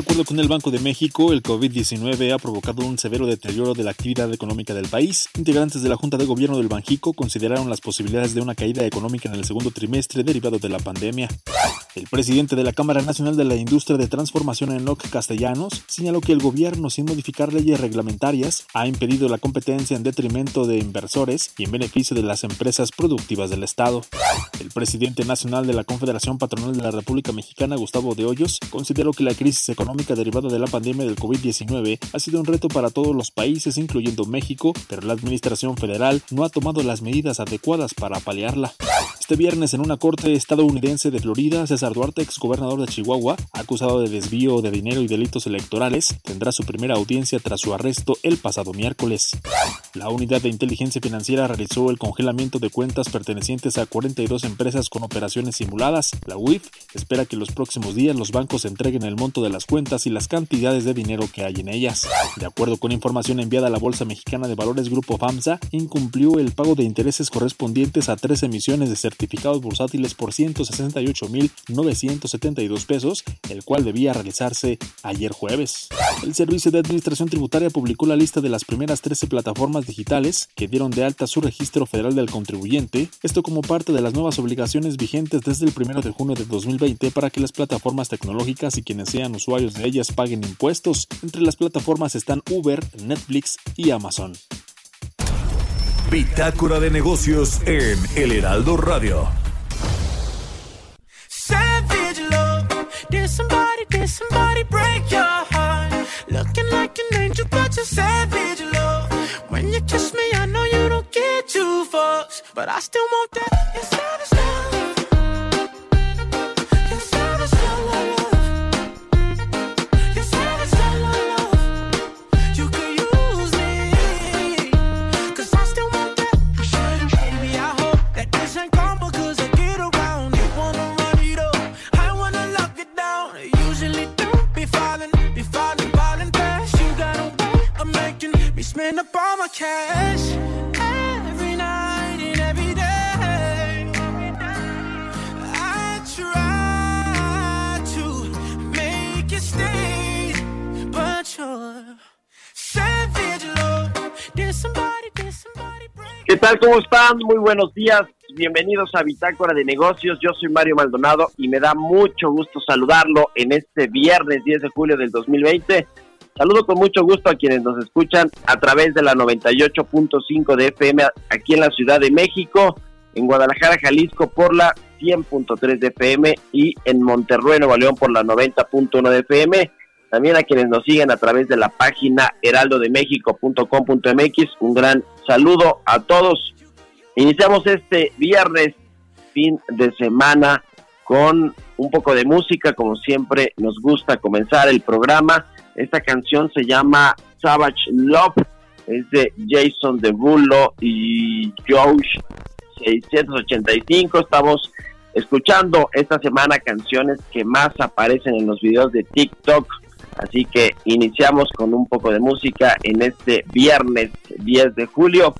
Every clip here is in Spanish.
De acuerdo con el Banco de México, el COVID-19 ha provocado un severo deterioro de la actividad económica del país. Integrantes de la Junta de Gobierno del Banjico consideraron las posibilidades de una caída económica en el segundo trimestre derivado de la pandemia. El presidente de la Cámara Nacional de la Industria de Transformación, Enoc Castellanos, señaló que el gobierno, sin modificar leyes reglamentarias, ha impedido la competencia en detrimento de inversores y en beneficio de las empresas productivas del Estado. El presidente nacional de la Confederación Patronal de la República Mexicana, Gustavo de Hoyos, consideró que la crisis económica derivada de la pandemia del COVID-19 ha sido un reto para todos los países, incluyendo México, pero la Administración Federal no ha tomado las medidas adecuadas para paliarla. Este viernes, en una corte estadounidense de Florida, César Duarte, exgobernador de Chihuahua, acusado de desvío de dinero y delitos electorales, tendrá su primera audiencia tras su arresto el pasado miércoles. La unidad de inteligencia financiera realizó el congelamiento de cuentas pertenecientes a 42 empresas con operaciones simuladas. La UIF espera que los próximos días los bancos entreguen el monto de las cuentas y las cantidades de dinero que hay en ellas. De acuerdo con información enviada a la Bolsa Mexicana de Valores Grupo FAMSA, incumplió el pago de intereses correspondientes a tres emisiones de certificados certificados bursátiles por 168.972 pesos, el cual debía realizarse ayer jueves. El Servicio de Administración Tributaria publicó la lista de las primeras 13 plataformas digitales que dieron de alta su registro federal del contribuyente, esto como parte de las nuevas obligaciones vigentes desde el 1 de junio de 2020 para que las plataformas tecnológicas y quienes sean usuarios de ellas paguen impuestos. Entre las plataformas están Uber, Netflix y Amazon. Bitácora de negocios en El Heraldo Radio. Savage love. Did somebody, did somebody break your heart? Looking like an angel, but you're savage love. When you kiss me, I know you don't get two fucks, but I still want that. You're savage love. Tal? ¿Cómo están? Muy buenos días. Bienvenidos a Bitácora de Negocios. Yo soy Mario Maldonado y me da mucho gusto saludarlo en este viernes 10 de julio del 2020. Saludo con mucho gusto a quienes nos escuchan a través de la 98.5 de FM aquí en la Ciudad de México, en Guadalajara, Jalisco por la 100.3 de FM y en Monterrey, Nuevo León por la 90.1 de FM. También a quienes nos siguen a través de la página heraldodemexico.com.mx. Un gran saludo a todos. Iniciamos este viernes, fin de semana, con un poco de música, como siempre nos gusta comenzar el programa. Esta canción se llama Savage Love, es de Jason Derulo y Josh 685. Estamos escuchando esta semana canciones que más aparecen en los videos de TikTok. Así que iniciamos con un poco de música en este viernes 10 de julio.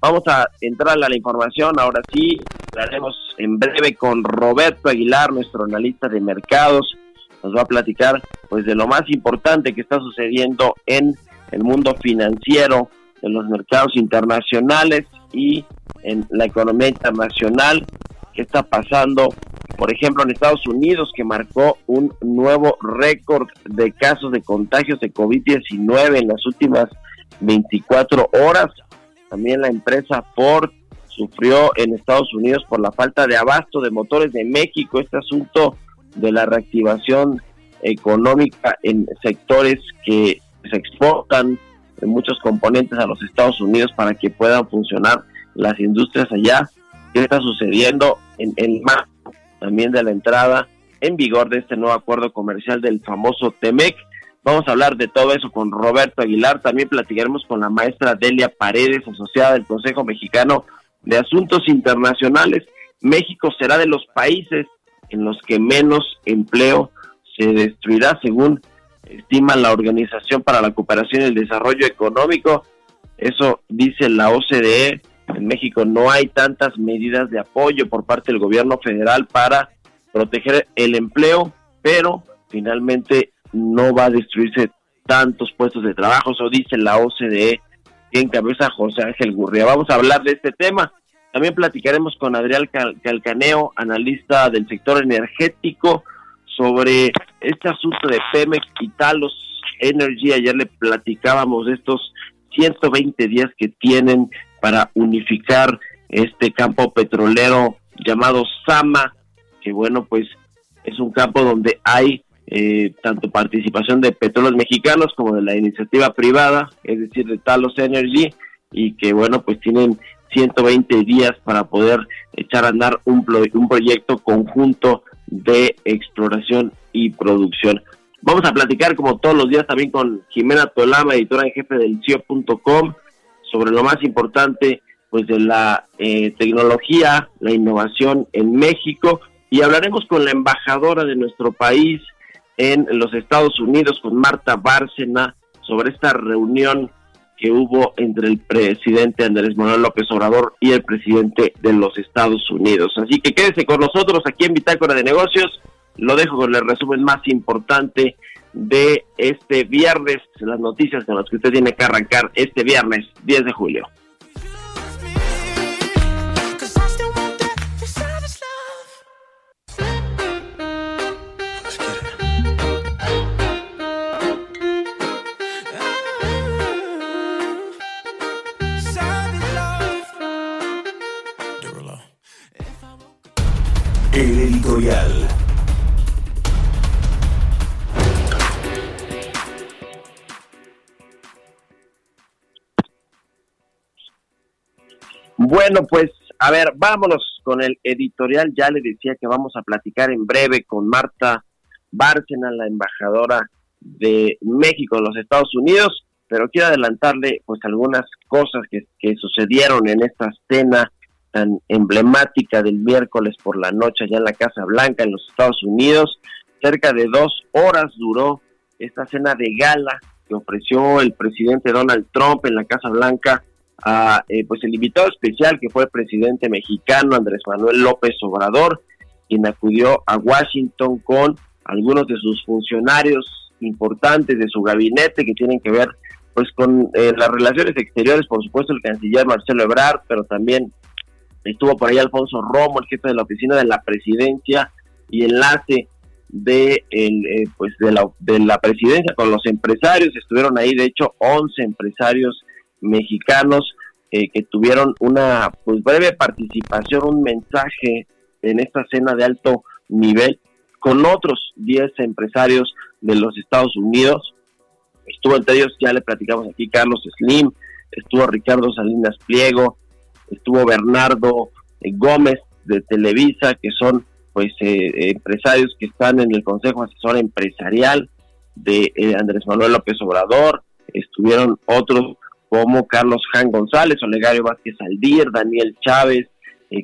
Vamos a entrar a la información. Ahora sí, hablaremos en breve con Roberto Aguilar, nuestro analista de mercados. Nos va a platicar pues de lo más importante que está sucediendo en el mundo financiero, en los mercados internacionales y en la economía internacional. ¿Qué está pasando? Por ejemplo, en Estados Unidos, que marcó un nuevo récord de casos de contagios de COVID-19 en las últimas 24 horas. También la empresa Ford sufrió en Estados Unidos por la falta de abasto de motores de México. Este asunto de la reactivación económica en sectores que se exportan muchos componentes a los Estados Unidos para que puedan funcionar las industrias allá. ¿Qué está sucediendo en el mar también de la entrada en vigor de este nuevo acuerdo comercial del famoso TEMEC? Vamos a hablar de todo eso con Roberto Aguilar. También platicaremos con la maestra Delia Paredes, asociada del Consejo Mexicano de Asuntos Internacionales. México será de los países en los que menos empleo se destruirá, según estima la Organización para la Cooperación y el Desarrollo Económico. Eso dice la OCDE. En México no hay tantas medidas de apoyo por parte del gobierno federal para proteger el empleo, pero finalmente no va a destruirse tantos puestos de trabajo, eso dice la OCDE que encabeza José Ángel Gurria. Vamos a hablar de este tema. También platicaremos con Adrián Calcaneo, analista del sector energético, sobre este asunto de Pemex y Talos Energy. Ayer le platicábamos de estos 120 días que tienen para unificar este campo petrolero llamado Sama, que bueno, pues es un campo donde hay eh, tanto participación de petróleos mexicanos como de la iniciativa privada, es decir, de Talos Energy, y que bueno, pues tienen 120 días para poder echar a andar un, un proyecto conjunto de exploración y producción. Vamos a platicar como todos los días también con Jimena Tolama, editora en jefe del CIO.com, sobre lo más importante pues de la eh, tecnología, la innovación en México y hablaremos con la embajadora de nuestro país en los Estados Unidos, con Marta Bárcena, sobre esta reunión que hubo entre el presidente Andrés Manuel López Obrador y el presidente de los Estados Unidos. Así que quédese con nosotros aquí en Bitácora de Negocios. Lo dejo con el resumen más importante de este viernes, las noticias con las que usted tiene que arrancar este viernes 10 de julio. Bueno, pues a ver, vámonos con el editorial. Ya le decía que vamos a platicar en breve con Marta Bárcena, la embajadora de México en los Estados Unidos, pero quiero adelantarle pues algunas cosas que, que sucedieron en esta cena tan emblemática del miércoles por la noche allá en la Casa Blanca en los Estados Unidos. Cerca de dos horas duró esta cena de gala que ofreció el presidente Donald Trump en la Casa Blanca a eh, pues el invitado especial que fue el presidente mexicano Andrés Manuel López Obrador, quien acudió a Washington con algunos de sus funcionarios importantes de su gabinete que tienen que ver pues con eh, las relaciones exteriores, por supuesto el canciller Marcelo Ebrard, pero también estuvo por ahí Alfonso Romo, el jefe de la oficina de la presidencia y enlace de el, eh, pues de la, de la presidencia con los empresarios, estuvieron ahí de hecho 11 empresarios mexicanos eh, que tuvieron una pues breve participación, un mensaje en esta cena de alto nivel con otros 10 empresarios de los Estados Unidos. Estuvo entre ellos, ya le platicamos aquí, Carlos Slim, estuvo Ricardo Salinas Pliego, estuvo Bernardo eh, Gómez de Televisa, que son pues eh, empresarios que están en el Consejo Asesor Empresarial de eh, Andrés Manuel López Obrador, estuvieron otros como Carlos Jan González, Olegario Vázquez Aldir, Daniel Chávez,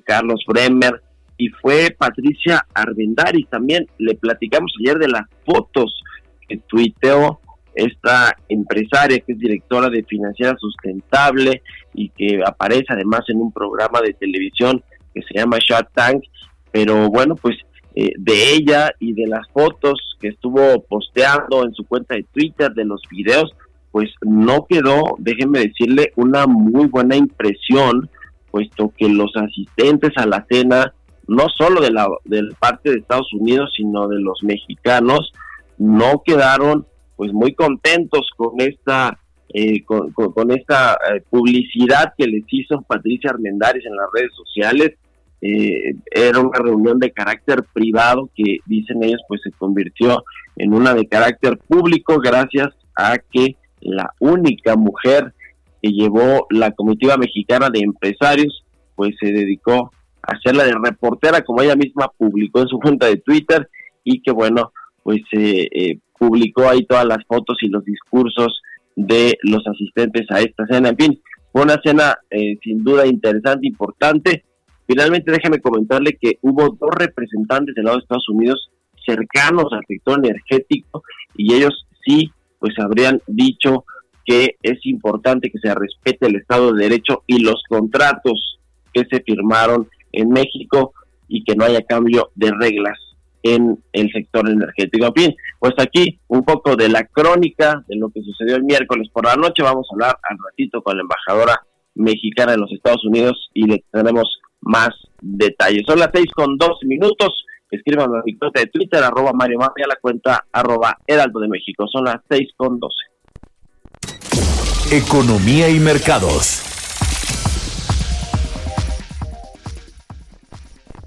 Carlos Bremer, y fue Patricia Arbendaris también. Le platicamos ayer de las fotos que tuiteó esta empresaria que es directora de Financiera Sustentable y que aparece además en un programa de televisión que se llama Shark Tank, pero bueno, pues eh, de ella y de las fotos que estuvo posteando en su cuenta de Twitter, de los videos, pues no quedó, déjenme decirle, una muy buena impresión, puesto que los asistentes a la cena, no solo de la, de parte de Estados Unidos, sino de los mexicanos, no quedaron pues muy contentos con esta eh, con, esta eh, publicidad que les hizo Patricia Armendáriz en las redes sociales. Eh, era una reunión de carácter privado que dicen ellos pues se convirtió en una de carácter público gracias a que la única mujer que llevó la comitiva mexicana de empresarios pues se dedicó a hacerla de reportera como ella misma publicó en su cuenta de Twitter y que bueno pues eh, publicó ahí todas las fotos y los discursos de los asistentes a esta cena. En fin, fue una cena eh, sin duda interesante, importante. Finalmente, déjeme comentarle que hubo dos representantes del lado de Estados Unidos cercanos al sector energético y ellos sí, pues habrían dicho que es importante que se respete el Estado de Derecho y los contratos que se firmaron en México y que no haya cambio de reglas en el sector energético. En fin, pues aquí un poco de la crónica de lo que sucedió el miércoles por la noche. Vamos a hablar al ratito con la embajadora mexicana en los Estados Unidos y le tenemos más detalles. Son las seis con dos minutos. Escríbanme a mi cuenta de Twitter, arroba Mario Mario, a la cuenta arroba Heraldo de México. Son las seis con doce. Economía y mercados.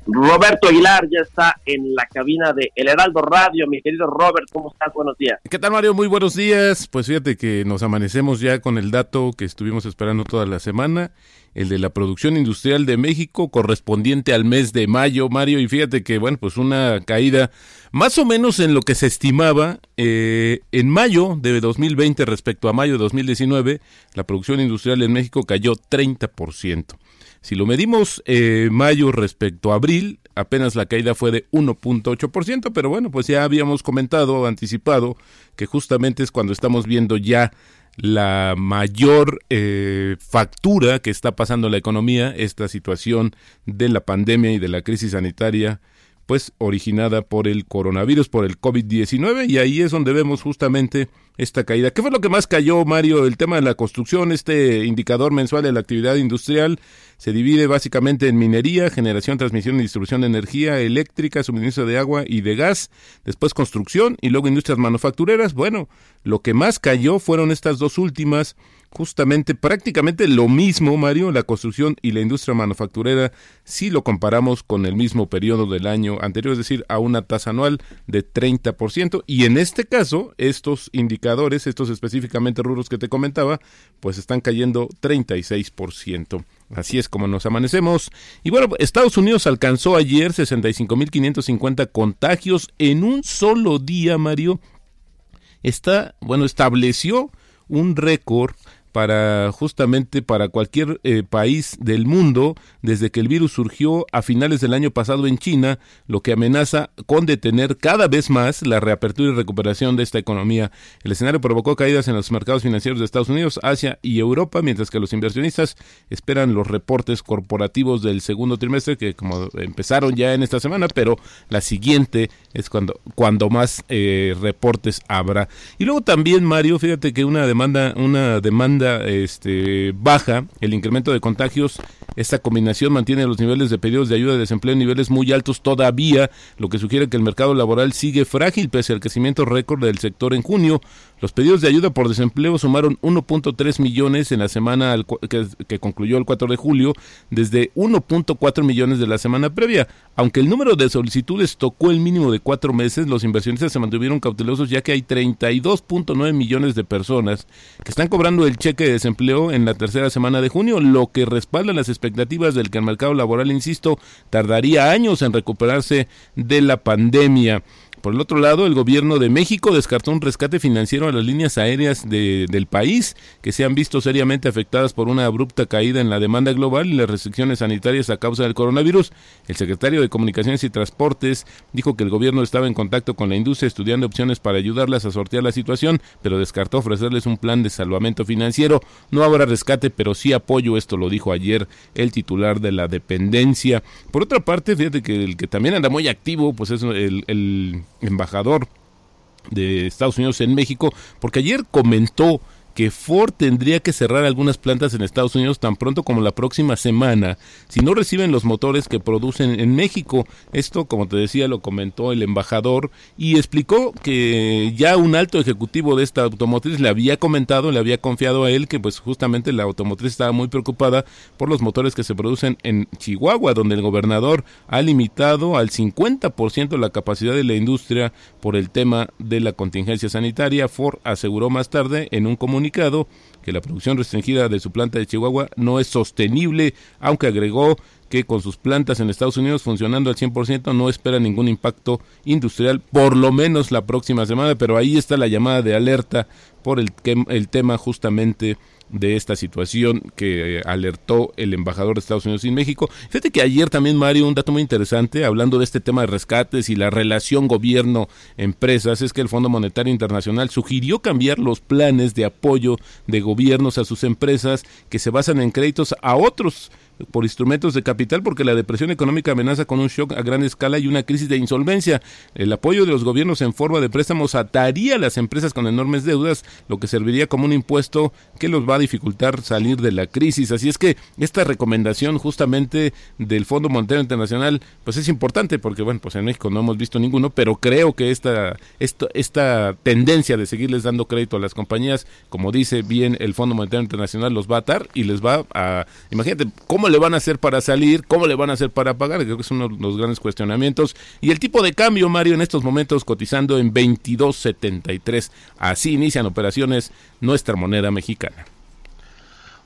Roberto Aguilar ya está en la cabina de El Heraldo Radio. Mi querido Robert, ¿cómo estás? Buenos días. ¿Qué tal, Mario? Muy buenos días. Pues fíjate que nos amanecemos ya con el dato que estuvimos esperando toda la semana, el de la producción industrial de México correspondiente al mes de mayo, Mario. Y fíjate que, bueno, pues una caída más o menos en lo que se estimaba eh, en mayo de 2020 respecto a mayo de 2019, la producción industrial en México cayó 30%. Si lo medimos eh, mayo respecto a abril, apenas la caída fue de 1.8%, pero bueno, pues ya habíamos comentado, anticipado, que justamente es cuando estamos viendo ya la mayor eh, factura que está pasando la economía, esta situación de la pandemia y de la crisis sanitaria pues originada por el coronavirus, por el COVID-19, y ahí es donde vemos justamente esta caída. ¿Qué fue lo que más cayó, Mario? El tema de la construcción, este indicador mensual de la actividad industrial se divide básicamente en minería, generación, transmisión y distribución de energía eléctrica, suministro de agua y de gas, después construcción y luego industrias manufactureras. Bueno, lo que más cayó fueron estas dos últimas, justamente prácticamente lo mismo, Mario, la construcción y la industria manufacturera, si lo comparamos con el mismo periodo del año anterior, es decir, a una tasa anual de 30%. Y en este caso, estos indicadores, estos específicamente rubros que te comentaba, pues están cayendo 36%. Así es como nos amanecemos. Y bueno, Estados Unidos alcanzó ayer 65.550 contagios en un solo día, Mario. Está, bueno, estableció un récord para justamente para cualquier eh, país del mundo desde que el virus surgió a finales del año pasado en China, lo que amenaza con detener cada vez más la reapertura y recuperación de esta economía. El escenario provocó caídas en los mercados financieros de Estados Unidos, Asia y Europa, mientras que los inversionistas esperan los reportes corporativos del segundo trimestre que como empezaron ya en esta semana, pero la siguiente es cuando cuando más eh, reportes habrá. Y luego también Mario, fíjate que una demanda una demanda este, baja, el incremento de contagios, esta combinación mantiene los niveles de pedidos de ayuda de desempleo en niveles muy altos todavía, lo que sugiere que el mercado laboral sigue frágil pese al crecimiento récord del sector en junio. Los pedidos de ayuda por desempleo sumaron 1.3 millones en la semana que, concluyó el 4 de julio, desde 1.4 millones de la semana previa. Aunque el número de solicitudes tocó el mínimo de cuatro meses, los inversionistas se mantuvieron cautelosos ya que hay 32.9 millones de personas que están cobrando el cheque de desempleo en la tercera semana de junio, lo que respalda las expectativas del que el mercado laboral, insisto, tardaría años en recuperarse de la pandemia. Por el otro lado, el gobierno de México descartó un rescate financiero a las líneas aéreas del país, que se han visto seriamente afectadas por una abrupta caída en la demanda global y las restricciones sanitarias a causa del coronavirus. El secretario de Comunicaciones y Transportes dijo que el gobierno estaba en contacto con la industria estudiando opciones para ayudarlas a sortear la situación, pero descartó ofrecerles un plan de salvamento financiero. No habrá rescate, pero sí apoyo, esto lo dijo ayer el titular de la dependencia. Por otra parte, fíjate que el que también anda muy activo, pues es el embajador de Estados Unidos en México, porque ayer comentó que Ford tendría que cerrar algunas plantas en Estados Unidos tan pronto como la próxima semana si no reciben los motores que producen en México. Esto, como te decía, lo comentó el embajador y explicó que ya un alto ejecutivo de esta automotriz le había comentado, le había confiado a él que pues justamente la automotriz estaba muy preocupada por los motores que se producen en Chihuahua, donde el gobernador ha limitado al 50% la capacidad de la industria por el tema de la contingencia sanitaria. Ford aseguró más tarde en un comunicado que la producción restringida de su planta de Chihuahua no es sostenible, aunque agregó que con sus plantas en Estados Unidos funcionando al 100% no espera ningún impacto industrial, por lo menos la próxima semana, pero ahí está la llamada de alerta por el, el tema justamente de esta situación que eh, alertó el embajador de Estados Unidos en México. Fíjate que ayer también, Mario, un dato muy interesante, hablando de este tema de rescates y la relación gobierno-empresas, es que el Fondo Monetario Internacional sugirió cambiar los planes de apoyo de gobiernos a sus empresas que se basan en créditos a otros por instrumentos de capital porque la depresión económica amenaza con un shock a gran escala y una crisis de insolvencia. El apoyo de los gobiernos en forma de préstamos ataría a las empresas con enormes deudas, lo que serviría como un impuesto que los va a dificultar salir de la crisis. Así es que esta recomendación justamente del Fondo Monetario Internacional pues es importante porque bueno, pues en México no hemos visto ninguno, pero creo que esta, esta, esta tendencia de seguirles dando crédito a las compañías, como dice bien el Fondo Monetario Internacional, los va a atar y les va a, imagínate, ¿cómo le van a hacer para salir? ¿Cómo le van a hacer para pagar? Creo que uno de los grandes cuestionamientos. Y el tipo de cambio, Mario, en estos momentos cotizando en 22.73. Así inician operaciones nuestra moneda mexicana.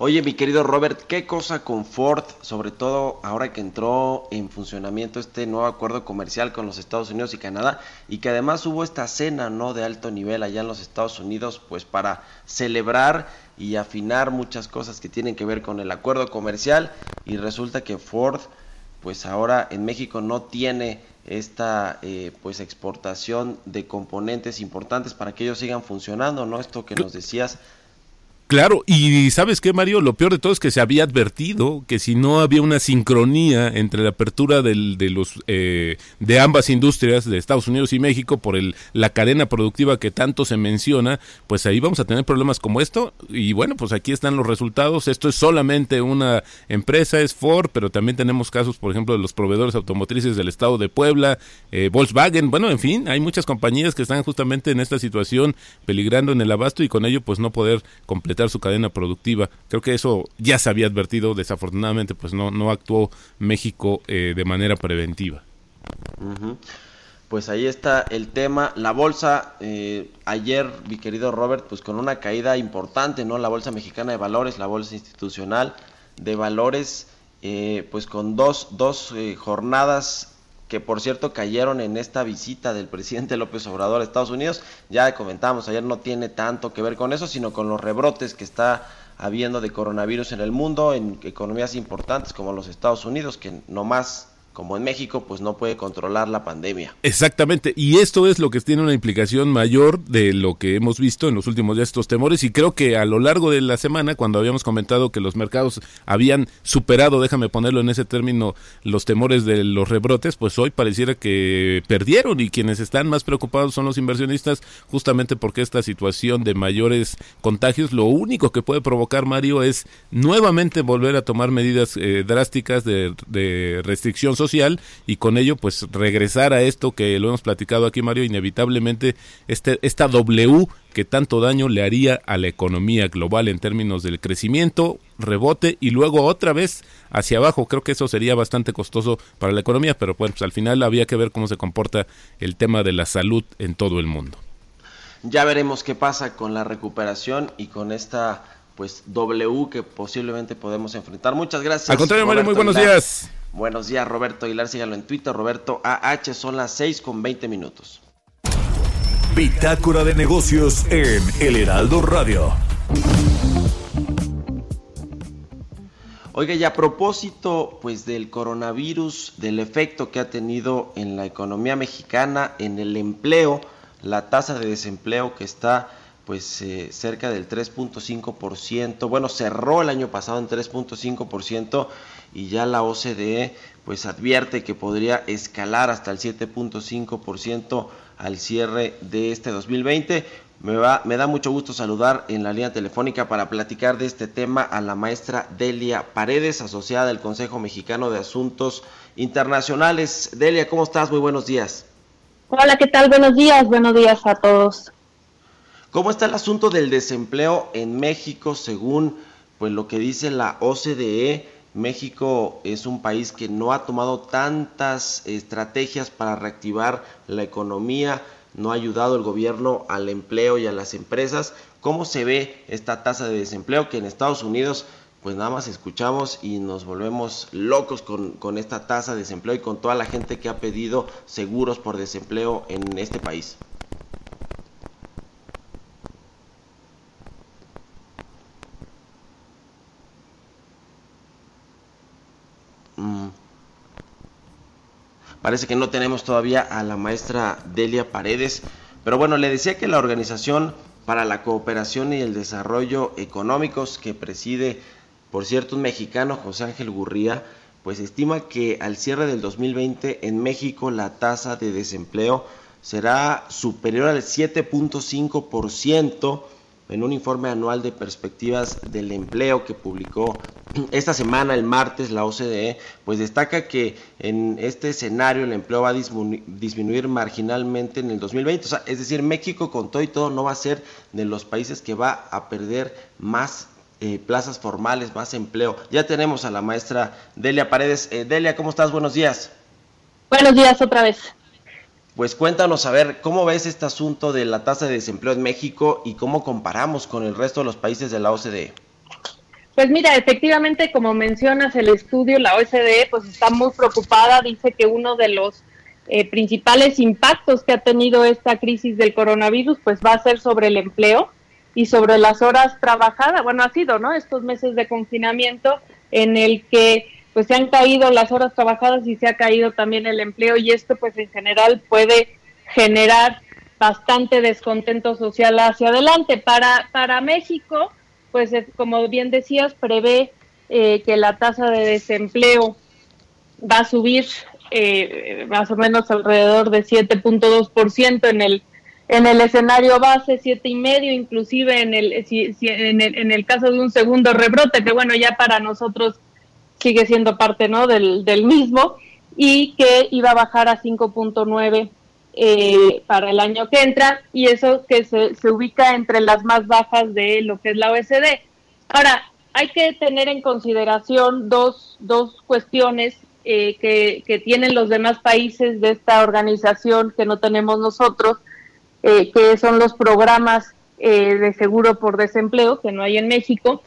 Oye, mi querido Robert, ¿qué cosa con Ford, sobre todo ahora que entró en funcionamiento este nuevo acuerdo comercial con los Estados Unidos y Canadá y que además hubo esta cena, ¿no? de alto nivel allá en los Estados Unidos, pues para celebrar y afinar muchas cosas que tienen que ver con el acuerdo comercial y resulta que Ford pues ahora en México no tiene esta eh, pues exportación de componentes importantes para que ellos sigan funcionando, ¿no? Esto que nos decías Claro, y sabes qué, Mario, lo peor de todo es que se había advertido que si no había una sincronía entre la apertura de los eh, de ambas industrias de Estados Unidos y México por el, la cadena productiva que tanto se menciona, pues ahí vamos a tener problemas como esto. Y bueno, pues aquí están los resultados. Esto es solamente una empresa, es Ford, pero también tenemos casos, por ejemplo, de los proveedores automotrices del estado de Puebla, eh, Volkswagen. Bueno, en fin, hay muchas compañías que están justamente en esta situación, peligrando en el abasto y con ello, pues no poder completar su cadena productiva. Creo que eso ya se había advertido, desafortunadamente pues no, no actuó México eh, de manera preventiva. Pues ahí está el tema. La bolsa, eh, ayer, mi querido Robert, pues con una caída importante, ¿no? La bolsa mexicana de valores, la bolsa institucional de valores, eh, pues con dos, dos jornadas que por cierto cayeron en esta visita del presidente López Obrador a Estados Unidos. Ya comentamos, ayer no tiene tanto que ver con eso, sino con los rebrotes que está habiendo de coronavirus en el mundo, en economías importantes como los Estados Unidos, que no más como en México, pues no puede controlar la pandemia. Exactamente, y esto es lo que tiene una implicación mayor de lo que hemos visto en los últimos días, estos temores, y creo que a lo largo de la semana, cuando habíamos comentado que los mercados habían superado, déjame ponerlo en ese término, los temores de los rebrotes, pues hoy pareciera que perdieron y quienes están más preocupados son los inversionistas, justamente porque esta situación de mayores contagios, lo único que puede provocar, Mario, es nuevamente volver a tomar medidas eh, drásticas de, de restricción social y con ello pues regresar a esto que lo hemos platicado aquí Mario, inevitablemente este, esta W que tanto daño le haría a la economía global en términos del crecimiento, rebote y luego otra vez hacia abajo. Creo que eso sería bastante costoso para la economía, pero bueno, pues al final había que ver cómo se comporta el tema de la salud en todo el mundo. Ya veremos qué pasa con la recuperación y con esta pues W que posiblemente podemos enfrentar. Muchas gracias. Al contrario, Mario, muy buenos días. Buenos días, Roberto Aguilar. Síganlo en Twitter, Roberto AH. Son las 6 con 20 minutos. Bitácora de negocios en El Heraldo Radio. Oiga, y a propósito pues del coronavirus, del efecto que ha tenido en la economía mexicana, en el empleo, la tasa de desempleo que está pues eh, cerca del 3.5%, bueno, cerró el año pasado en 3.5% y ya la OCDE pues advierte que podría escalar hasta el 7.5% al cierre de este 2020 Me, va, me da mucho gusto saludar en la línea telefónica para platicar de este tema a la maestra Delia Paredes, asociada del Consejo Mexicano de Asuntos Internacionales. Delia, ¿cómo estás? Muy buenos días. Hola, ¿qué tal? Buenos días, buenos días a todos. ¿Cómo está el asunto del desempleo en México según pues lo que dice la OCDE? México es un país que no ha tomado tantas estrategias para reactivar la economía no ha ayudado el gobierno al empleo y a las empresas. ¿Cómo se ve esta tasa de desempleo que en Estados Unidos pues nada más escuchamos y nos volvemos locos con, con, esta tasa de desempleo y con toda la gente que ha pedido seguros por desempleo en este país. Parece que no tenemos todavía a la maestra Delia Paredes, pero bueno, le decía que la Organización para la Cooperación y el Desarrollo Económicos que preside, por cierto, un mexicano, José Ángel Gurría, pues estima que al cierre del 2020 en México la tasa de desempleo será superior al 7.5% en un informe anual de perspectivas del empleo que publicó esta semana, el martes, la OCDE, pues destaca que en este escenario el empleo va a disminuir marginalmente en el 2020. O sea, es decir, México con todo y todo no va a ser de los países que va a perder más eh, plazas formales, más empleo. Ya tenemos a la maestra Delia Paredes. Eh, Delia, ¿cómo estás? Buenos días. Buenos días otra vez. Pues cuéntanos, a ver, ¿cómo ves este asunto de la tasa de desempleo en México y cómo comparamos con el resto de los países de la OCDE? Pues mira, efectivamente, como mencionas el estudio, la OCDE pues está muy preocupada, dice que uno de los eh, principales impactos que ha tenido esta crisis del coronavirus pues va a ser sobre el empleo y sobre las horas trabajadas. Bueno, ha sido, ¿no? Estos meses de confinamiento en el que pues se han caído las horas trabajadas y se ha caído también el empleo y esto pues en general puede generar bastante descontento social hacia adelante. Para, para México, pues como bien decías, prevé eh, que la tasa de desempleo va a subir eh, más o menos alrededor de 7.2% en el en el escenario base siete y medio inclusive en el, en el en el caso de un segundo rebrote que bueno ya para nosotros sigue siendo parte ¿no? del, del mismo y que iba a bajar a 5.9 eh, para el año que entra y eso que se, se ubica entre las más bajas de lo que es la OSD. Ahora, hay que tener en consideración dos, dos cuestiones eh, que, que, tienen los demás países de esta organización que no tenemos nosotros, eh, que son los programas eh, de seguro por desempleo que no hay en México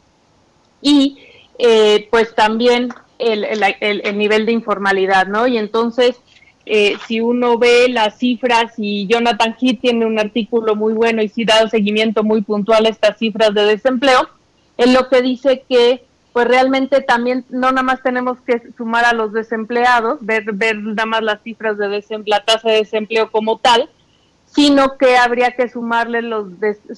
y eh, pues también el, el, nivel de informalidad, ¿no? Y entonces, eh, si uno ve las cifras, y Jonathan Heath tiene un artículo muy bueno y sí da seguimiento muy puntual a estas cifras de desempleo, él lo que dice que pues realmente también no nada más tenemos que sumar a los desempleados, ver, ver nada más las cifras de desempleo, la tasa de desempleo como tal, sino que habría que sumarle los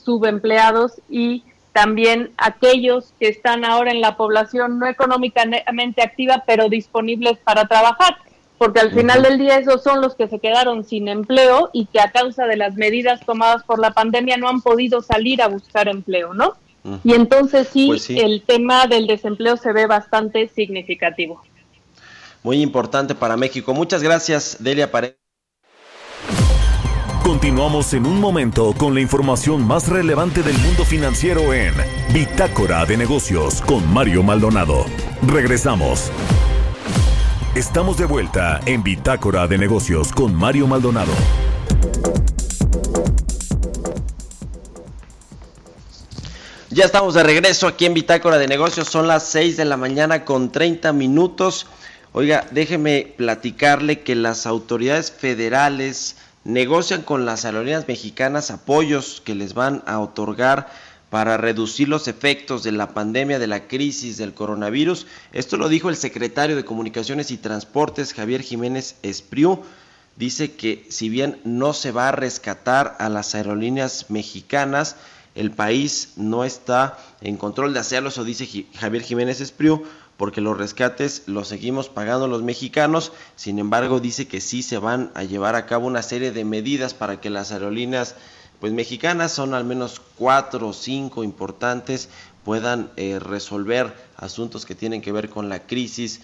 subempleados y también aquellos que están ahora en la población no económicamente activa, pero disponibles para trabajar, porque al final del día esos son los que se quedaron sin empleo y que a causa de las medidas tomadas por la pandemia no han podido salir a buscar empleo, ¿no? Y entonces sí, pues sí, el tema del desempleo se ve bastante significativo. Muy importante para México. Muchas gracias, Delia Paredes. Continuamos en un momento con la información más relevante del mundo financiero en Bitácora de Negocios con Mario Maldonado. Regresamos. Estamos de vuelta en Bitácora de Negocios con Mario Maldonado. Ya estamos de regreso aquí en Bitácora de Negocios. Son las 6 de la mañana con 30 minutos. Oiga, déjeme platicarle que las autoridades federales negocian con las aerolíneas mexicanas apoyos que les van a otorgar para reducir los efectos de la pandemia de la crisis del coronavirus. Esto lo dijo el secretario de Comunicaciones y Transportes, Javier Jiménez Espriu. Dice que si bien no se va a rescatar a las aerolíneas mexicanas, el país no está en control de hacerlo, eso dice Javier Jiménez Espriu, porque los rescates los seguimos pagando los mexicanos. Sin embargo, dice que sí se van a llevar a cabo una serie de medidas para que las aerolíneas pues mexicanas, son al menos cuatro o cinco importantes, puedan eh, resolver asuntos que tienen que ver con la crisis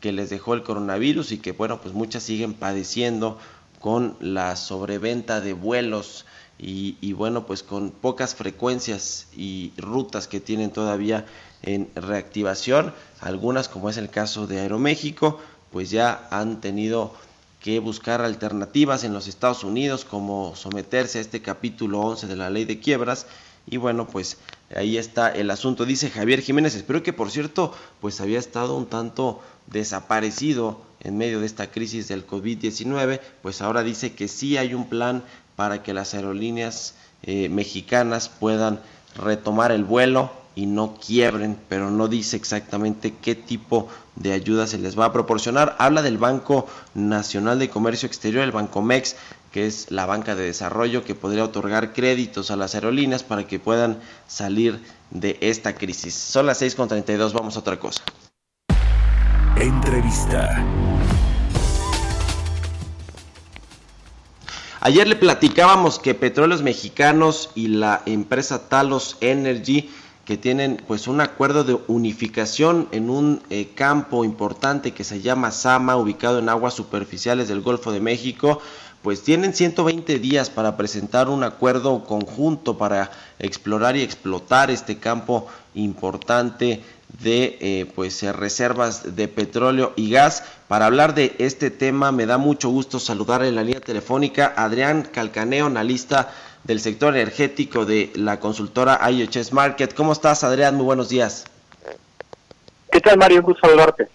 que les dejó el coronavirus y que bueno, pues muchas siguen padeciendo con la sobreventa de vuelos y, y, bueno, pues con pocas frecuencias y rutas que tienen todavía en reactivación, algunas como es el caso de Aeroméxico, pues ya han tenido que buscar alternativas en los Estados Unidos, como someterse a este capítulo 11 de la ley de quiebras. Y bueno, pues ahí está el asunto, dice Javier Jiménez. Espero que, por cierto, pues había estado un tanto desaparecido en medio de esta crisis del COVID-19, pues ahora dice que sí hay un plan para que las aerolíneas eh, mexicanas puedan retomar el vuelo y no quiebren, pero no dice exactamente qué tipo de ayuda se les va a proporcionar. Habla del Banco Nacional de Comercio Exterior, el Banco MEX, que es la banca de desarrollo que podría otorgar créditos a las aerolíneas para que puedan salir de esta crisis. Son las 6.32, vamos a otra cosa. Entrevista. Ayer le platicábamos que Petróleos Mexicanos y la empresa Talos Energy que tienen pues un acuerdo de unificación en un eh, campo importante que se llama Sama, ubicado en aguas superficiales del Golfo de México, pues tienen 120 días para presentar un acuerdo conjunto para explorar y explotar este campo importante de eh, pues eh, reservas de petróleo y gas. Para hablar de este tema me da mucho gusto saludar en la línea telefónica Adrián Calcaneo, analista del sector energético de la consultora IHS Market. ¿Cómo estás, Adrián? Muy buenos días. ¿Qué tal, Mario? Un gusto saludarte.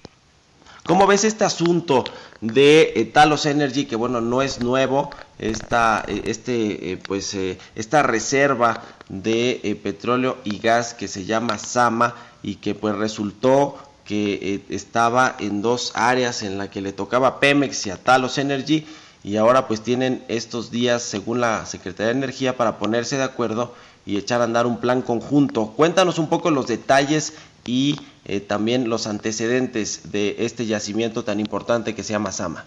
¿Cómo ves este asunto de eh, Talos Energy, que bueno, no es nuevo, esta, eh, este, eh, pues, esta reserva de petróleo y gas que se llama Sama y que pues resultó que estaba en dos áreas en la que le tocaba Pemex y a Talos Energy y ahora pues tienen estos días, según la Secretaría de Energía, para ponerse de acuerdo y echar a andar un plan conjunto. Cuéntanos un poco los detalles y eh, también los antecedentes de este yacimiento tan importante que se llama Sama.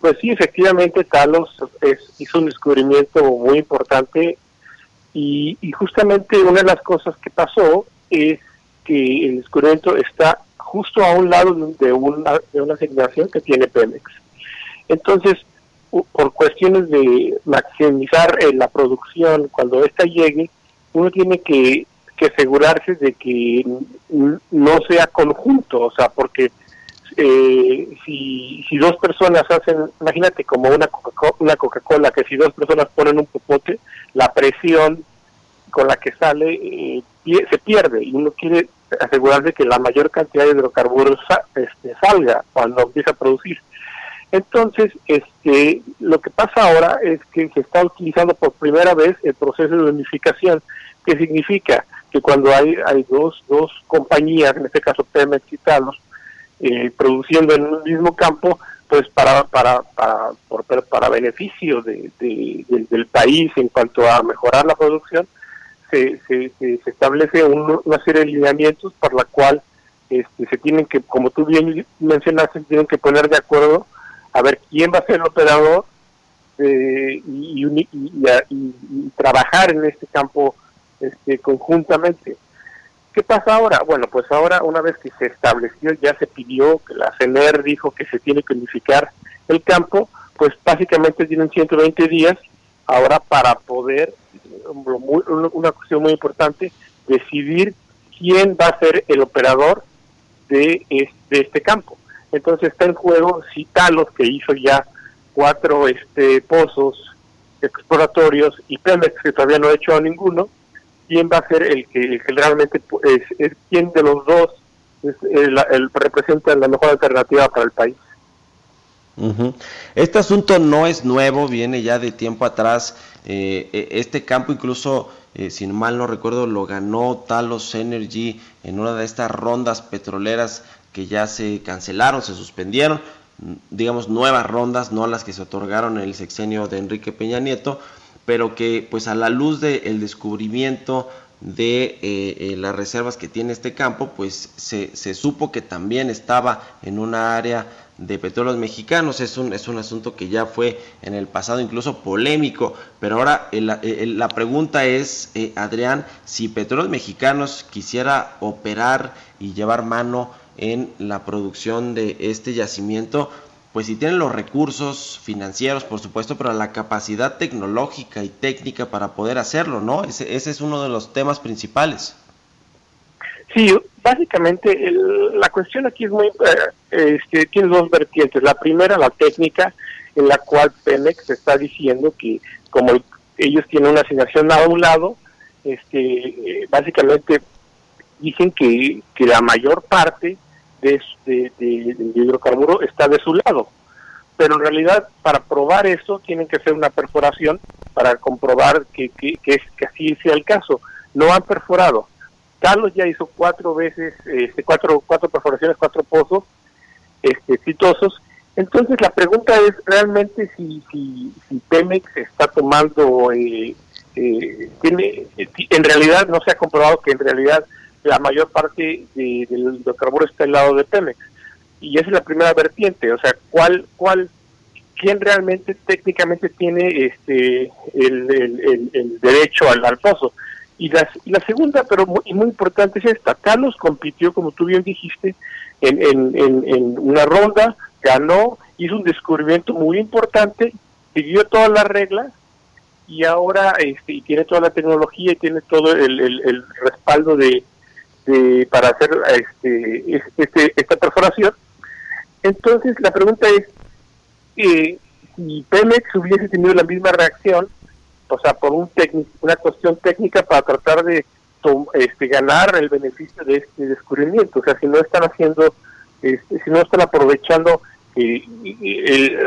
Pues sí, efectivamente Talos hizo un descubrimiento muy importante y, y, justamente una de las cosas que pasó es que el descubrimiento está justo a un lado de una, de una asignación que tiene Pemex. Entonces, por cuestiones de maximizar eh, la producción cuando ésta llegue, uno tiene que, asegurarse de que no sea conjunto, o sea, porque eh, si, si dos personas hacen, imagínate como una Coca-Cola, una Coca-Cola, que si dos personas ponen un popote, la presión con la que sale eh, se pierde y uno quiere asegurarse que la mayor cantidad de hidrocarburos este, salga cuando empieza a producir. Entonces, este, lo que pasa ahora es que se está utilizando por primera vez el proceso de unificación, que significa que cuando hay, hay dos, dos compañías, en este caso Pemex y Talos, eh, produciendo en un mismo campo, pues para para para para beneficio de, del país en cuanto a mejorar la producción se, se, se establece una serie de lineamientos por la cual este, se tienen que como tú bien mencionaste tienen que poner de acuerdo a ver quién va a ser el operador eh, y, trabajar en este campo este, conjuntamente. ¿Qué pasa ahora? Bueno, pues ahora una vez que se estableció, ya se pidió, que la CNR dijo que se tiene que unificar el campo, pues básicamente tienen 120 días ahora para poder, una cuestión muy importante, decidir quién va a ser el operador de este campo. Entonces está en juego Citalos, que hizo ya cuatro este, pozos exploratorios, y Pemex, que todavía no ha hecho ninguno, quién va a ser el que, realmente es, es, quién de los dos es el, representa la mejor alternativa para el país. Este asunto no es nuevo, viene ya de tiempo atrás. Eh, e, este campo incluso, eh, si mal no recuerdo, lo ganó Talos Energy en una de estas rondas petroleras que ya se cancelaron, se suspendieron, digamos nuevas rondas, no las que se otorgaron en el sexenio de Enrique Peña Nieto, pero que pues a la luz del descubrimiento de eh, eh, las reservas que tiene este campo, pues se, supo que también estaba en una área de petróleos mexicanos. Es un, es un asunto que ya fue en el pasado incluso polémico, pero ahora la pregunta es, Adrián, si petróleos mexicanos quisiera operar y llevar mano en la producción de este yacimiento, pues si tienen los recursos financieros, por supuesto, pero la capacidad tecnológica y técnica para poder hacerlo, ¿no? Ese, ese es uno de los temas principales. Sí, básicamente la cuestión aquí es muy, eh, este, tiene dos vertientes. La primera, la técnica, en la cual Pemex está diciendo que como ellos tienen una asignación a un lado, este, eh, básicamente dicen que, que la mayor parte de, de, hidrocarburo está de su lado. Pero en realidad, para probar eso, tienen que hacer una perforación para comprobar que, que, que, es, que así sea el caso. No han perforado. Carlos ya hizo cuatro veces, este, cuatro, cuatro perforaciones, cuatro pozos este, exitosos. Entonces la pregunta es realmente si, si, si Pemex está tomando, eh, eh, tiene, en realidad no se ha comprobado que en realidad la mayor parte de, del hidrocarburo está al lado de Pemex. Y esa es la primera vertiente, o sea, ¿cuál, cuál, quién realmente técnicamente tiene este el, el, derecho al, al pozo? Y la, segunda, pero muy, muy importante, es esta. Carlos compitió, como tú bien dijiste, en, en, en, una ronda, ganó, hizo un descubrimiento muy importante, siguió todas las reglas y ahora este, y tiene toda la tecnología y tiene todo el, el respaldo de, este, para hacer este, este, esta perforación. Entonces la pregunta es, eh, si Pemex hubiese tenido la misma reacción, o sea, por un una cuestión técnica para tratar de este, ganar el beneficio de este descubrimiento, o sea, si no están haciendo, este, si no están aprovechando eh,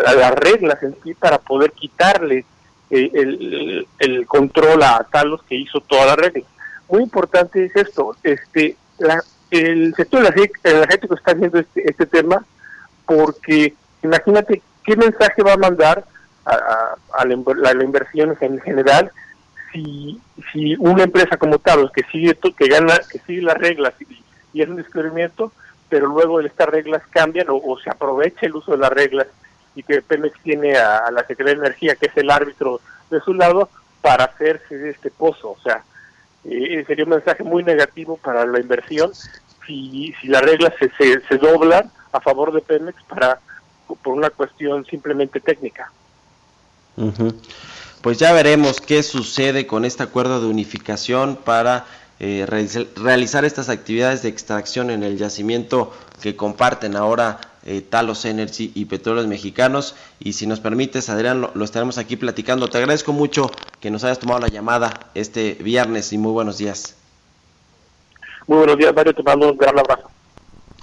las reglas en sí para poder quitarle eh, el, el, control a Talos que hizo todas las reglas muy importante es esto, este, el sector energético está viendo este, este tema porque imagínate qué mensaje va a mandar a, la, inversión en general si, si una empresa como Taros que sigue que gana que sigue las reglas y, es un descubrimiento pero luego estas reglas cambian o, se aprovecha el uso de las reglas y que Pemex tiene a, a, la Secretaría de Energía que es el árbitro de su lado para hacerse de este pozo o sea eh, sería un mensaje muy negativo para la inversión si, si las reglas se, se, doblan a favor de Pemex para por una cuestión simplemente técnica. Pues ya veremos qué sucede con este acuerdo de unificación para eh, realizar estas actividades de extracción en el yacimiento que comparten ahora eh, Talos Energy y Petróleos Mexicanos. Y si nos permites, Adrián, lo, estaremos aquí platicando. Te agradezco mucho que nos hayas tomado la llamada este viernes y muy buenos días. Muy buenos días, Mario. Te mando un gran abrazo.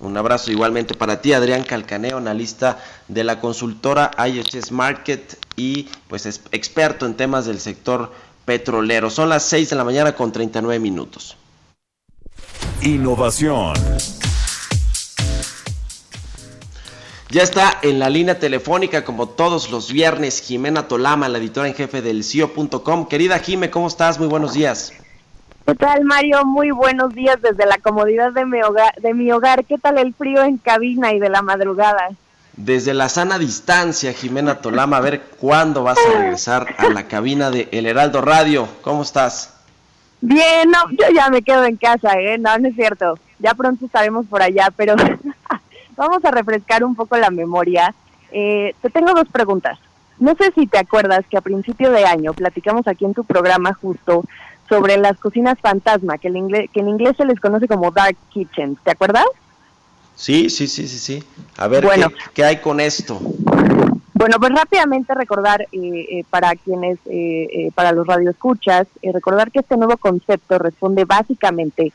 Un abrazo igualmente para ti, Adrián Calcaneo, analista de la consultora IHS Market y pues es experto en temas del sector petrolero. Son las 6 de la mañana con 39 minutos. Innovación. Ya está en la línea telefónica, como todos los viernes, Jimena Tolama, la editora en jefe del CIO.com. Querida Jime, ¿cómo estás? Muy buenos días. ¿Qué tal, Mario? Muy buenos días desde la comodidad de mi hogar. De mi hogar. ¿Qué tal el frío en cabina y de la madrugada? Desde la sana distancia, Jimena Tolama, a ver cuándo vas a regresar a la cabina de El Heraldo Radio. ¿Cómo estás? Bien, no, yo ya me quedo en casa, ¿eh? No, no es cierto. Ya pronto estaremos por allá, pero vamos a refrescar un poco la memoria. Eh, te tengo dos preguntas. No sé si te acuerdas que a principio de año platicamos aquí en tu programa justo sobre las cocinas fantasma, que, inglés, que en inglés se les conoce como dark kitchens. ¿Te acuerdas? Sí, sí, sí, sí, sí. A ver, bueno, ¿qué, hay con esto? Bueno, pues rápidamente recordar eh, eh, para quienes, eh, para los radioescuchas, recordar que este nuevo concepto responde básicamente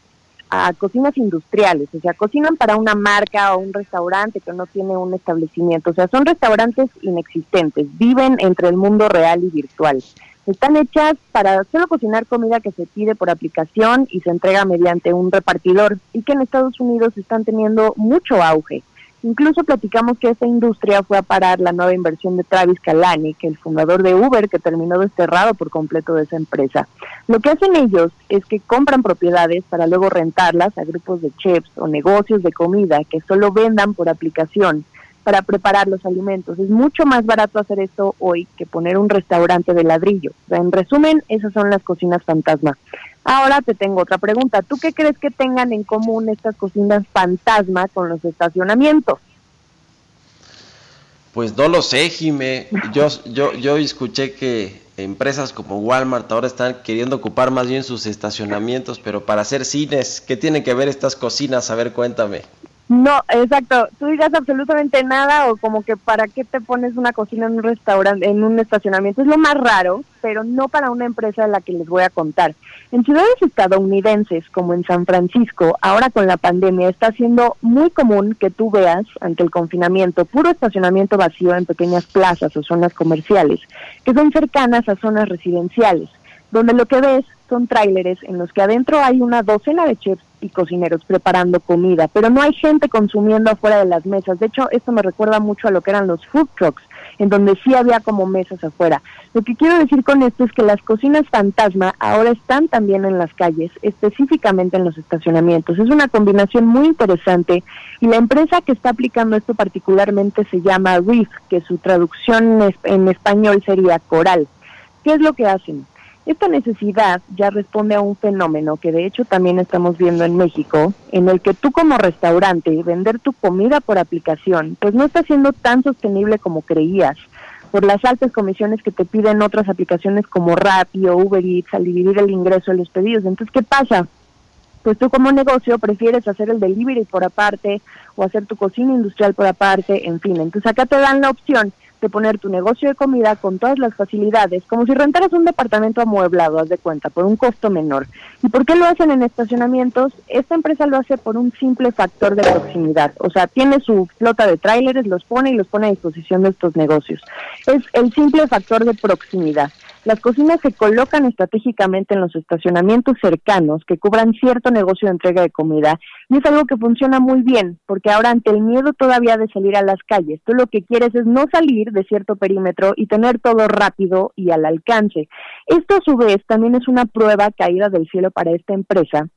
a cocinas industriales, o sea, cocinan para una marca o un restaurante que no tiene un establecimiento, o sea, son restaurantes inexistentes, viven entre el mundo real y virtual. Están hechas para solo cocinar comida que se pide por aplicación y se entrega mediante un repartidor y que en Estados Unidos están teniendo mucho auge. Incluso platicamos que esta industria fue a parar la nueva inversión de Travis Kalanick, el fundador de Uber, que terminó desterrado por completo de esa empresa. Lo que hacen ellos es que compran propiedades para luego rentarlas a grupos de chefs o negocios de comida que solo vendan por aplicación para preparar los alimentos. Es mucho más barato hacer esto hoy que poner un restaurante de ladrillo. en resumen, esas son las cocinas fantasma. Ahora te tengo otra pregunta. ¿Tú qué crees que tengan en común estas cocinas fantasma con los estacionamientos? Pues no lo sé, Jime. Yo, yo, yo escuché que empresas como Walmart ahora están queriendo ocupar más bien sus estacionamientos, pero para hacer cines, ¿qué tienen que ver estas cocinas? A ver, cuéntame. No, exacto. Tú digas absolutamente nada o como que para qué te pones una cocina en un restaurante, en un estacionamiento. Es lo más raro, pero no para una empresa de la que les voy a contar. En ciudades estadounidenses como en San Francisco, ahora con la pandemia, está siendo muy común que tú veas ante el confinamiento puro estacionamiento vacío en pequeñas plazas o zonas comerciales, que son cercanas a zonas residenciales, donde lo que ves son tráileres en los que adentro hay una docena de chefs y cocineros preparando comida, pero no hay gente consumiendo afuera de las mesas. De hecho, esto me recuerda mucho a lo que eran los food trucks, en donde sí había como mesas afuera. Lo que quiero decir con esto es que las cocinas fantasma ahora están también en las calles, específicamente en los estacionamientos. Es una combinación muy interesante y la empresa que está aplicando esto particularmente se llama Reef, que su traducción en español sería coral. ¿Qué es lo que hacen? Esta necesidad ya responde a un fenómeno que de hecho también estamos viendo en México, en el que tú como restaurante vender tu comida por aplicación, pues no está siendo tan sostenible como creías por las altas comisiones que te piden otras aplicaciones como Rappi o Uber Eats al dividir el ingreso de los pedidos. Entonces, ¿qué pasa? Pues tú como negocio prefieres hacer el delivery por aparte o hacer tu cocina industrial por aparte, en fin. Entonces acá te dan la opción de poner tu negocio de comida con todas las facilidades, como si rentaras un departamento amueblado, haz de cuenta, por un costo menor. ¿Y por qué lo hacen en estacionamientos? Esta empresa lo hace por un simple factor de proximidad. O sea, tiene su flota de tráileres, los pone y los pone a disposición de estos negocios. Es el simple factor de proximidad. Las cocinas se colocan estratégicamente en los estacionamientos cercanos que cubran cierto negocio de entrega de comida y es algo que funciona muy bien porque ahora ante el miedo todavía de salir a las calles, tú lo que quieres es no salir de cierto perímetro y tener todo rápido y al alcance. Esto a su vez también es una prueba caída del cielo para esta empresa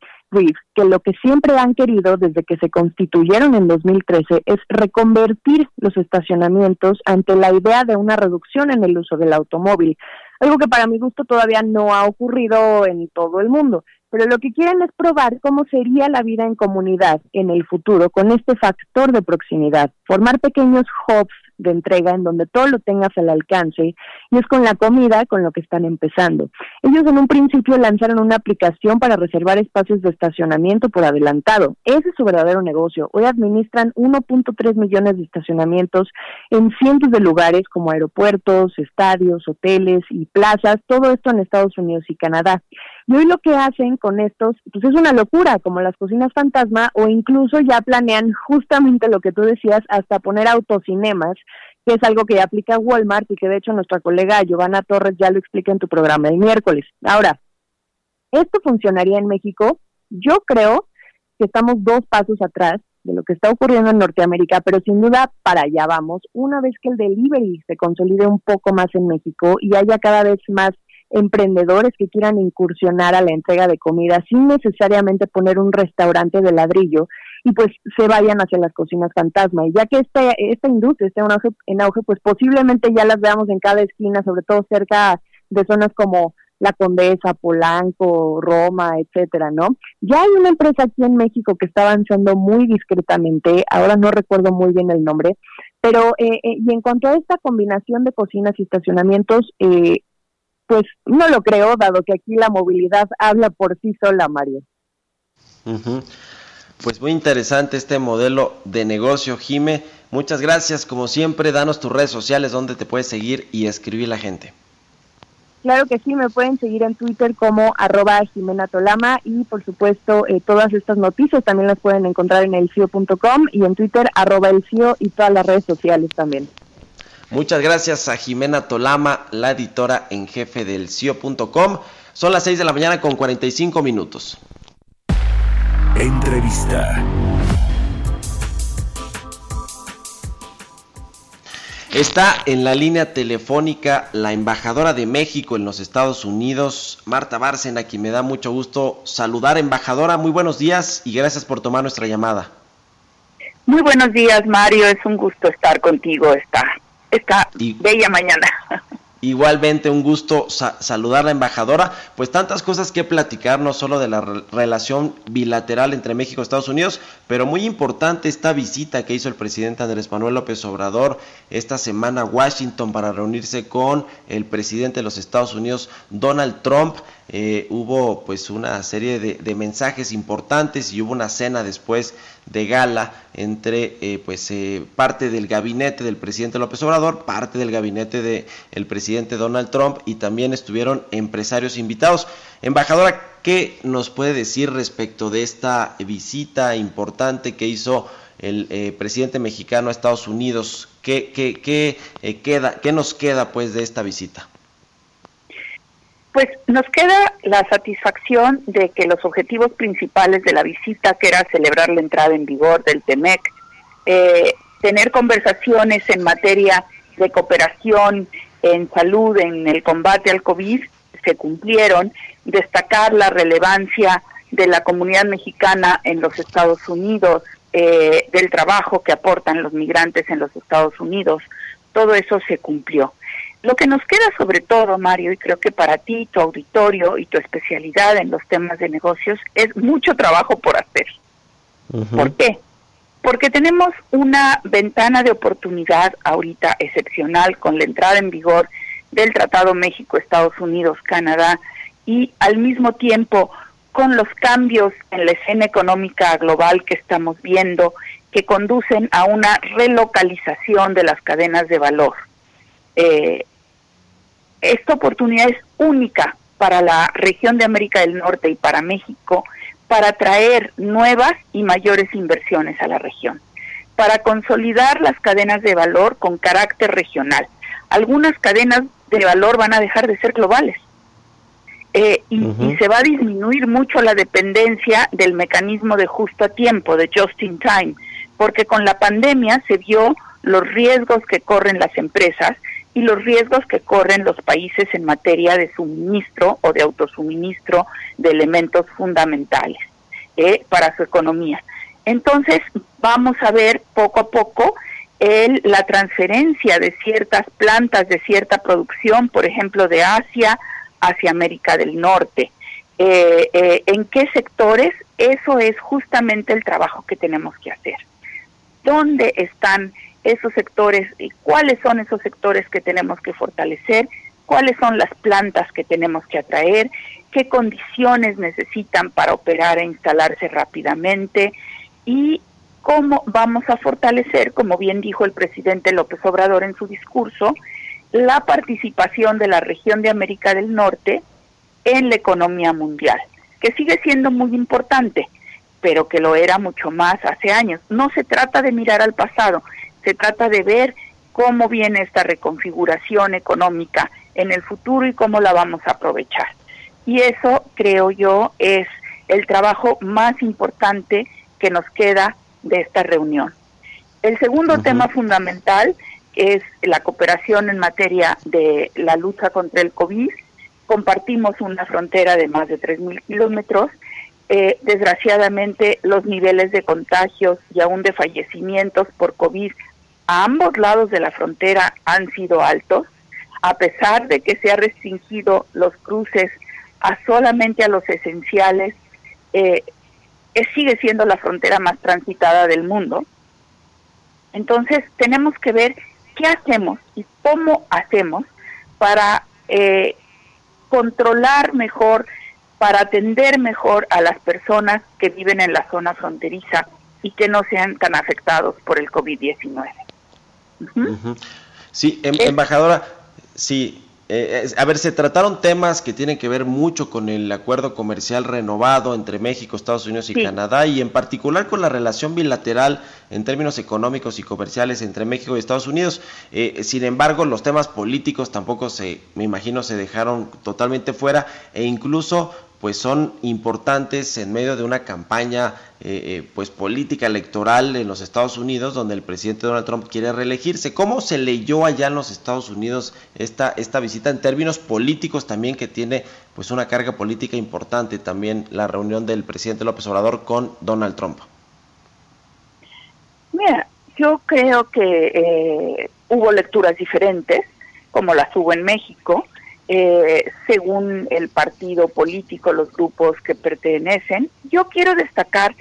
que lo que siempre han querido desde que se constituyeron en 2013 es reconvertir los estacionamientos ante la idea de una reducción en el uso del automóvil, algo que para mi gusto todavía no ha ocurrido en todo el mundo. Pero lo que quieren es probar cómo sería la vida en comunidad en el futuro con este factor de proximidad, formar pequeños hubs de entrega en donde todo lo tengas al alcance y es con la comida con lo que están empezando. Ellos en un principio lanzaron una aplicación para reservar espacios de estacionamiento por adelantado. Ese es su verdadero negocio. Hoy administran 1.3 millones de estacionamientos en cientos de lugares como aeropuertos, estadios, hoteles y plazas, todo esto en Estados Unidos y Canadá. Y hoy lo que hacen con estos, pues es una locura, como las cocinas fantasma, o incluso ya planean justamente lo que tú decías, hasta poner autocinemas, que es algo que ya aplica Walmart y que de hecho nuestra colega Giovanna Torres ya lo explica en tu programa el miércoles. Ahora, ¿esto funcionaría en México? Yo creo que estamos dos pasos atrás de lo que está ocurriendo en Norteamérica, pero sin duda para allá vamos. Una vez que el delivery se consolide un poco más en México y haya cada vez más emprendedores que quieran incursionar a la entrega de comida sin necesariamente poner un restaurante de ladrillo y pues se vayan hacia las cocinas fantasma. Y ya que esta, esta industria está en auge, en auge, pues posiblemente ya las veamos en cada esquina, sobre todo cerca de zonas como La Condesa, Polanco, Roma, etcétera, ¿no? Ya hay una empresa aquí en México que está avanzando muy discretamente, ahora no recuerdo muy bien el nombre, pero eh, eh, y en cuanto a esta combinación de cocinas y estacionamientos, eh, pues no lo creo, dado que aquí la movilidad habla por sí sola, Mario. Pues muy interesante este modelo de negocio, Jime. Muchas gracias, como siempre, danos tus redes sociales donde te puedes seguir y escribir la gente. Claro que sí, me pueden seguir en Twitter como arroba Jimena Tolama y por supuesto eh, todas estas noticias también las pueden encontrar en elcio.com y en Twitter arroba el y todas las redes sociales también. Muchas gracias a Jimena Tolama, la editora en jefe del CIO.com. Son las 6 de la mañana con 45 minutos. Entrevista. Está en la línea telefónica la embajadora de México en los Estados Unidos, Marta Bárcena, quien me da mucho gusto saludar. Embajadora, muy buenos días y gracias por tomar nuestra llamada. Muy buenos días, Mario. Es un gusto estar contigo esta, esta bella mañana. Igualmente un gusto saludar a la embajadora, pues tantas cosas que platicar, no solo de la relación bilateral entre México y Estados Unidos, pero muy importante esta visita que hizo el presidente Andrés Manuel López Obrador esta semana a Washington para reunirse con el presidente de los Estados Unidos, Donald Trump. Eh, hubo pues una serie de, mensajes importantes y hubo una cena después de gala entre eh, pues eh, parte del gabinete del presidente López Obrador, parte del gabinete del presidente Donald Trump y también estuvieron empresarios invitados. Embajadora, ¿qué nos puede decir respecto de esta visita importante que hizo el presidente mexicano a Estados Unidos? ¿Qué, qué, qué queda, ¿Qué nos queda pues de esta visita? Pues nos queda la satisfacción de que los objetivos principales de la visita, que era celebrar la entrada en vigor del TEMEC, eh, tener conversaciones en materia de cooperación en salud, en el combate al COVID, se cumplieron, destacar la relevancia de la comunidad mexicana en los Estados Unidos, eh, del trabajo que aportan los migrantes en los Estados Unidos, todo eso se cumplió. Lo que nos queda sobre todo, Mario, y creo que para ti, tu auditorio y tu especialidad en los temas de negocios, es mucho trabajo por hacer. ¿Por qué? Porque tenemos una ventana de oportunidad ahorita excepcional con la entrada en vigor del Tratado México, Estados Unidos, Canadá y al mismo tiempo con los cambios en la escena económica global que estamos viendo que conducen a una relocalización de las cadenas de valor. Eh, esta oportunidad es única para la región de América del Norte y para México para traer nuevas y mayores inversiones a la región, para consolidar las cadenas de valor con carácter regional. Algunas cadenas de valor van a dejar de ser globales eh, y, y, se va a disminuir mucho la dependencia del mecanismo de justo a tiempo, de just in time, porque con la pandemia se vio los riesgos que corren las empresas y los riesgos que corren los países en materia de suministro o de autosuministro de elementos fundamentales eh, para su economía. Entonces, vamos a ver poco a poco la transferencia de ciertas plantas de cierta producción, por ejemplo, de Asia hacia América del Norte. Eh, eh, ¿En qué sectores? Eso es justamente el trabajo que tenemos que hacer. ¿Dónde están esos sectores y cuáles son esos sectores que tenemos que fortalecer, cuáles son las plantas que tenemos que atraer, qué condiciones necesitan para operar e instalarse rápidamente y cómo vamos a fortalecer, como bien dijo el presidente López Obrador en su discurso, la participación de la región de América del Norte en la economía mundial, que sigue siendo muy importante, pero que lo era mucho más hace años. No se trata de mirar al pasado, se trata de ver cómo viene esta reconfiguración económica en el futuro y cómo la vamos a aprovechar. Y eso, creo yo, es el trabajo más importante que nos queda de esta reunión. El segundo tema fundamental es la cooperación en materia de la lucha contra el COVID. Compartimos una frontera de más de 3.000 kilómetros. Eh, desgraciadamente, los niveles de contagios y aún de fallecimientos por COVID a ambos lados de la frontera han sido altos, a pesar de que se ha restringido los cruces a solamente a los esenciales, eh, sigue siendo la frontera más transitada del mundo. Entonces tenemos que ver qué hacemos y cómo hacemos para eh, controlar mejor, para atender mejor a las personas que viven en la zona fronteriza y que no sean tan afectados por el COVID-19. Sí, em, embajadora, sí. Eh, a ver, se trataron temas que tienen que ver mucho con el acuerdo comercial renovado entre México, Estados Unidos y Canadá y en particular con la relación bilateral en términos económicos y comerciales entre México y Estados Unidos. Eh, sin embargo, los temas políticos tampoco se, me imagino, se dejaron totalmente fuera e incluso pues son importantes en medio de una campaña eh, pues política electoral en los Estados Unidos donde el presidente Donald Trump quiere reelegirse. ¿Cómo se leyó allá en los Estados Unidos esta, esta visita en términos políticos también que tiene pues una carga política importante también la reunión del presidente López Obrador con Donald Trump? Mira, yo creo que eh, hubo lecturas diferentes, como las hubo en México, eh, según el partido político, los grupos que pertenecen. Yo quiero destacar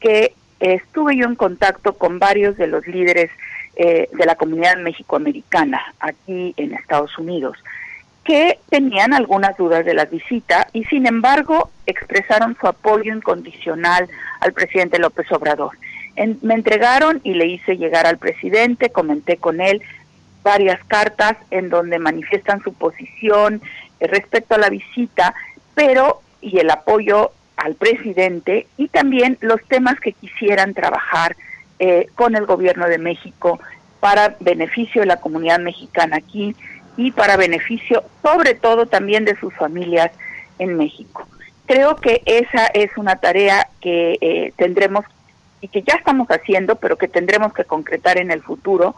que estuve yo en contacto con varios de los líderes eh, de la comunidad mexicoamericana aquí en Estados Unidos, que tenían algunas dudas de la visita y sin embargo expresaron su apoyo incondicional al presidente López Obrador. me entregaron y le hice llegar al presidente, comenté con él varias cartas en donde manifiestan su posición eh, respecto a la visita, pero y el apoyo al presidente y también los temas que quisieran trabajar eh, con el gobierno de México para beneficio de la comunidad mexicana aquí y para beneficio sobre todo también de sus familias en México. Creo que esa es una tarea que eh, tendremos y que ya estamos haciendo, pero que tendremos que concretar en el futuro,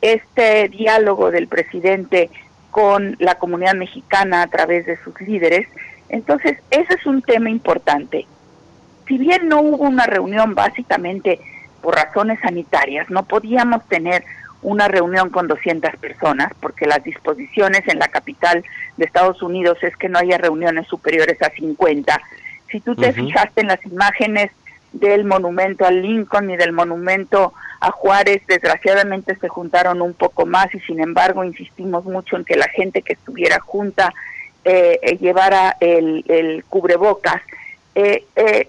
este diálogo del presidente con la comunidad mexicana a través de sus líderes. Entonces, ese es un tema importante. Si bien no hubo una reunión básicamente por razones sanitarias, no podíamos tener una reunión con 200 personas, porque las disposiciones en la capital de Estados Unidos es que no haya reuniones superiores a 50. Si tú te fijaste en las imágenes del monumento a Lincoln y del monumento a Juárez, desgraciadamente se juntaron un poco más y sin embargo insistimos mucho en que la gente que estuviera junta eh, eh, llevara el, cubrebocas. Eh,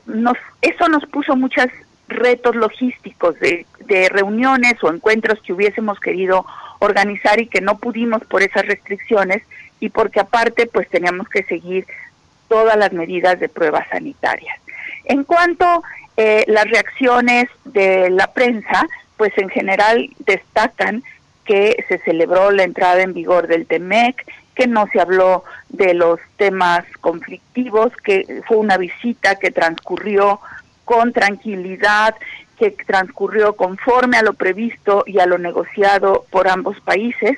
nos, eso nos puso muchos retos logísticos de, de reuniones o encuentros que hubiésemos querido organizar y que no pudimos por esas restricciones y porque aparte pues teníamos que seguir todas las medidas de pruebas sanitarias. En cuanto eh, las reacciones de la prensa, pues en general destacan que se celebró la entrada en vigor del TEMEC, que no se habló de los temas conflictivos, que fue una visita que transcurrió con tranquilidad, que transcurrió conforme a lo previsto y a lo negociado por ambos países.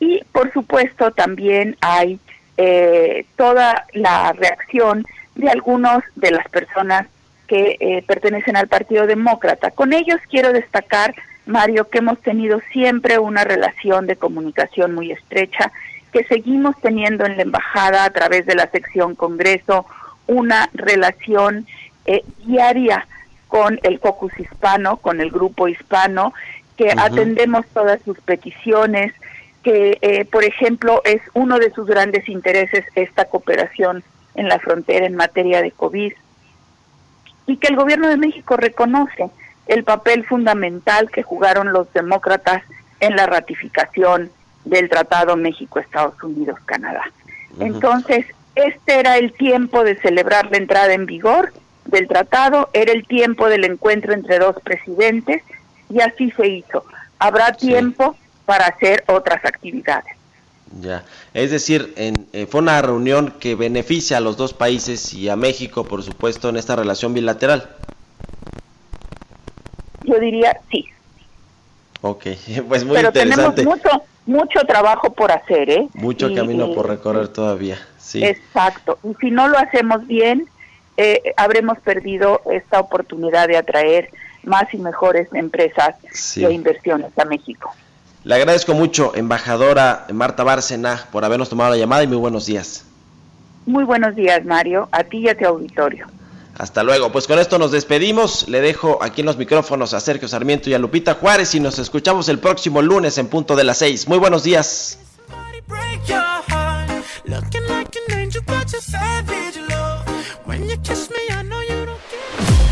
Y por supuesto también hay eh, toda la reacción de algunos de las personas que eh, pertenecen al Partido Demócrata. Con ellos quiero destacar, Mario, que hemos tenido siempre una relación de comunicación muy estrecha, que seguimos teniendo en la embajada a través de la sección Congreso una relación eh, diaria con el caucus hispano, con el grupo hispano, que atendemos todas sus peticiones, que eh, por ejemplo es uno de sus grandes intereses esta cooperación en la frontera en materia de COVID y que el gobierno de México reconoce el papel fundamental que jugaron los demócratas en la ratificación del Tratado México-Estados Unidos-Canadá. Entonces, este era el tiempo de celebrar la entrada en vigor del tratado, era el tiempo del encuentro entre dos presidentes y así se hizo. Habrá tiempo para hacer otras actividades. Ya, es decir, en, eh, fue una reunión que beneficia a los dos países y a México, por supuesto, en esta relación bilateral. Yo diría sí. Ok, pues muy Pero interesante. tenemos mucho, mucho trabajo por hacer, ¿eh? Mucho camino por recorrer todavía, sí. Exacto, y si no lo hacemos bien, eh, habremos perdido esta oportunidad de atraer más y mejores empresas y inversiones a México. Le agradezco mucho, embajadora Marta Bárcena, por habernos tomado la llamada y muy buenos días. Muy buenos días, Mario, a ti y a tu auditorio. Hasta luego. Pues con esto nos despedimos. Le dejo aquí en los micrófonos a Sergio Sarmiento y a Lupita Juárez y nos escuchamos el próximo lunes en punto de las seis. Muy buenos días.